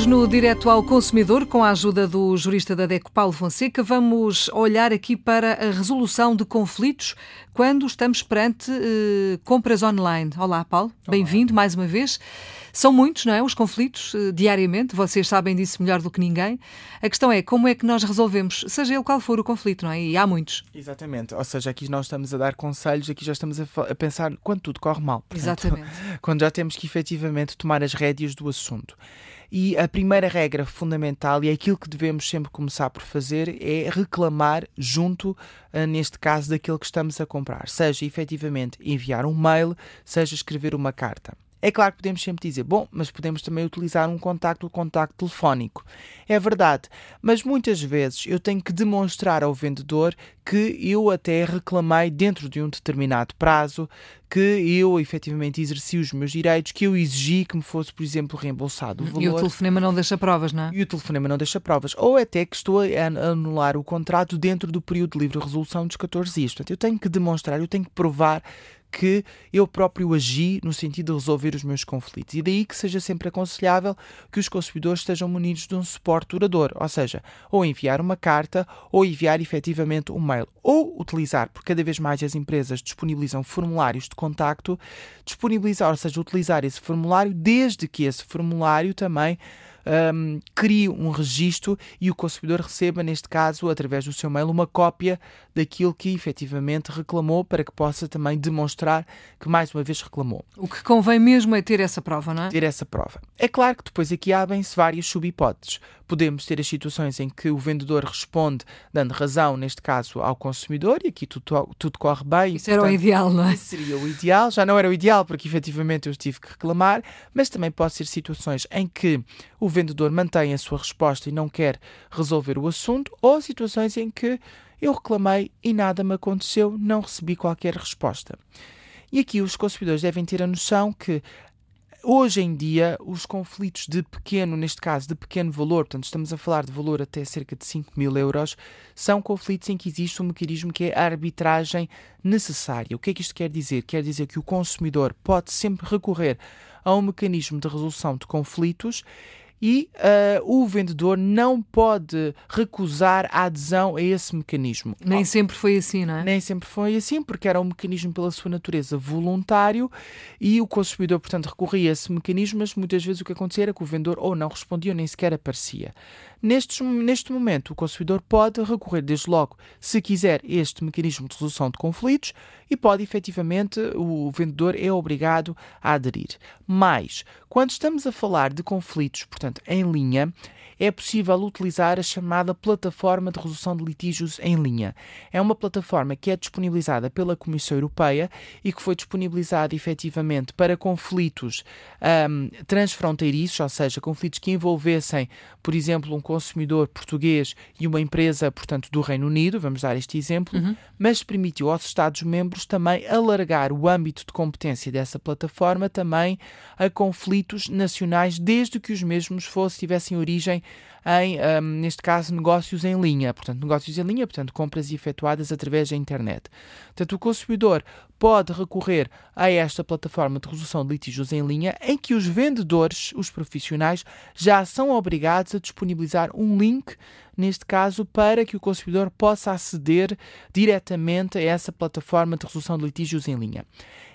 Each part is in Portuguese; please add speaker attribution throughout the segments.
Speaker 1: Hoje, no Direto ao Consumidor, com a ajuda do jurista da DECO, Paulo Fonseca, vamos olhar aqui para a resolução de conflitos quando estamos perante eh, compras online. Olá, Paulo. Bem-vindo mais uma vez. São muitos, não é? Os conflitos eh, diariamente, vocês sabem disso melhor do que ninguém. A questão é como é que nós resolvemos, seja ele qual for o conflito, não é? E há muitos.
Speaker 2: Exatamente. Ou seja, aqui nós estamos a dar conselhos, aqui já estamos a, a pensar quando tudo corre mal.
Speaker 1: Portanto, Exatamente.
Speaker 2: Quando já temos que efetivamente tomar as rédeas do assunto. E a primeira regra fundamental, e é aquilo que devemos sempre começar por fazer, é reclamar junto, eh, neste caso, daquilo que estamos a comprar. Seja efetivamente enviar um mail, seja escrever uma carta. É claro que podemos sempre dizer, bom, mas podemos também utilizar um contacto, o contacto telefónico. É verdade, mas muitas vezes eu tenho que demonstrar ao vendedor que eu até reclamei dentro de um determinado prazo, que eu efetivamente exerci os meus direitos, que eu exigi que me fosse, por exemplo, reembolsado o valor.
Speaker 1: E o telefonema não deixa provas, não é?
Speaker 2: E o telefonema não deixa provas. Ou até que estou a anular o contrato dentro do período de livre resolução dos 14 dias. Portanto, eu tenho que demonstrar, eu tenho que provar que eu próprio agi no sentido de resolver os meus conflitos. E daí que seja sempre aconselhável que os consumidores estejam munidos de um suporte duradouro, ou seja, ou enviar uma carta ou enviar efetivamente um mail, ou utilizar, porque cada vez mais as empresas disponibilizam formulários de contacto, disponibilizar, ou seja, utilizar esse formulário desde que esse formulário também um, crie um registro e o consumidor receba, neste caso, através do seu mail, uma cópia daquilo que efetivamente reclamou para que possa também demonstrar que mais uma vez reclamou.
Speaker 1: O que convém mesmo é ter essa prova, não é?
Speaker 2: Ter essa prova. É claro que depois aqui abrem-se várias subhipóteses. Podemos ter as situações em que o vendedor responde dando razão, neste caso, ao consumidor e aqui tudo, tudo corre bem.
Speaker 1: Isso portanto, era o ideal, não é?
Speaker 2: Seria o ideal. Já não era o ideal porque efetivamente eu tive que reclamar, mas também pode ser situações em que o vendedor mantém a sua resposta e não quer resolver o assunto, ou situações em que eu reclamei e nada me aconteceu, não recebi qualquer resposta. E aqui os consumidores devem ter a noção que hoje em dia os conflitos de pequeno, neste caso de pequeno valor, portanto estamos a falar de valor até cerca de 5 mil euros, são conflitos em que existe um mecanismo que é a arbitragem necessária. O que é que isto quer dizer? Quer dizer que o consumidor pode sempre recorrer a um mecanismo de resolução de conflitos e uh, o vendedor não pode recusar a adesão a esse mecanismo.
Speaker 1: Nem sempre foi assim, não é?
Speaker 2: Nem sempre foi assim, porque era um mecanismo pela sua natureza voluntário e o consumidor, portanto, recorria a esse mecanismo, mas muitas vezes o que acontecia era que o vendedor ou não respondia ou nem sequer aparecia. Neste, neste momento, o consumidor pode recorrer, desde logo, se quiser, este mecanismo de resolução de conflitos e pode, efetivamente, o vendedor é obrigado a aderir. Mas, quando estamos a falar de conflitos, portanto, em linha, é possível utilizar a chamada Plataforma de Resolução de Litígios em Linha. É uma plataforma que é disponibilizada pela Comissão Europeia e que foi disponibilizada efetivamente para conflitos um, transfronteiriços, ou seja, conflitos que envolvessem, por exemplo, um consumidor português e uma empresa, portanto, do Reino Unido, vamos dar este exemplo, uhum. mas permitiu aos Estados-membros também alargar o âmbito de competência dessa plataforma também a conflitos nacionais, desde que os mesmos fossem, tivessem origem em, um, neste caso, negócios em linha. Portanto, negócios em linha, portanto, compras efetuadas através da internet. Portanto, o consumidor pode recorrer a esta plataforma de resolução de litígios em linha, em que os vendedores, os profissionais, já são obrigados a disponibilizar um link, neste caso, para que o consumidor possa aceder diretamente a essa plataforma de resolução de litígios em linha.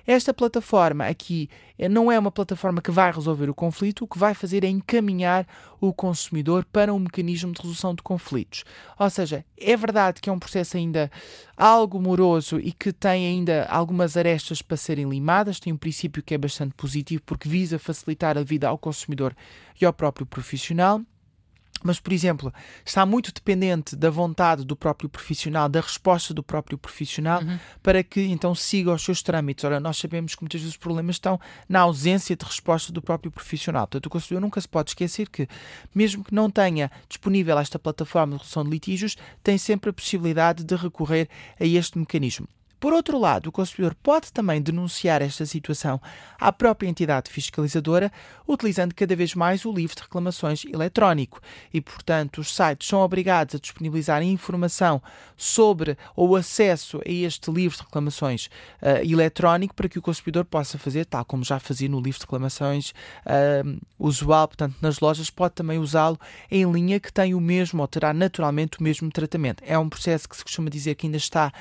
Speaker 2: Esta plataforma aqui eh, não é uma plataforma que vai resolver o conflito, o que vai fazer é encaminhar o consumidor para um mecanismo de resolução de conflitos. Ou seja, é verdade que é um processo ainda algo moroso e que tem ainda algumas arestas para serem limadas, tem um princípio que é bastante positivo porque visa facilitar a vida ao consumidor e ao próprio profissional mas, por exemplo, está muito dependente da vontade do próprio profissional, da resposta do próprio profissional, uhum. para que então siga os seus trâmites. Ora, nós sabemos que muitas vezes os problemas estão na ausência de resposta do próprio profissional. Portanto, o consumidor nunca se pode esquecer que, mesmo que não tenha disponível esta plataforma de resolução de litígios, tem sempre a possibilidade de recorrer a este mecanismo. Por outro lado, o consumidor pode também denunciar esta situação à própria entidade fiscalizadora, utilizando cada vez mais o livro de reclamações eletrónico. E, portanto, os sites são obrigados a disponibilizar informação sobre ou acesso a este livro de reclamações uh, eletrónico para que o consumidor possa fazer, tal como já fazia no livro de reclamações uh, usual, portanto, nas lojas, pode também usá-lo em linha que tem o mesmo ou terá naturalmente o mesmo tratamento. É um processo que se costuma dizer que ainda está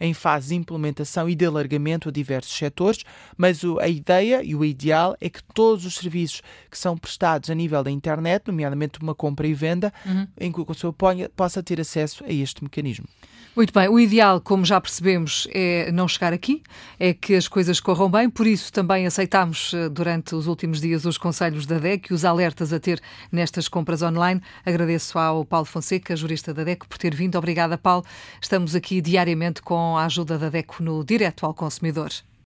Speaker 2: em fase implementação e de alargamento a diversos setores, mas a ideia e o ideal é que todos os serviços que são prestados a nível da internet, nomeadamente uma compra e venda, uhum. em que o consumidor possa ter acesso a este mecanismo.
Speaker 1: Muito bem, o ideal, como já percebemos, é não chegar aqui, é que as coisas corram bem, por isso também aceitámos eh, durante os últimos dias os conselhos da DEC e os alertas a ter nestas compras online. Agradeço ao Paulo Fonseca, jurista da DEC, por ter vindo. Obrigada, Paulo. Estamos aqui diariamente com a ajuda da DECO no Direto ao Consumidor.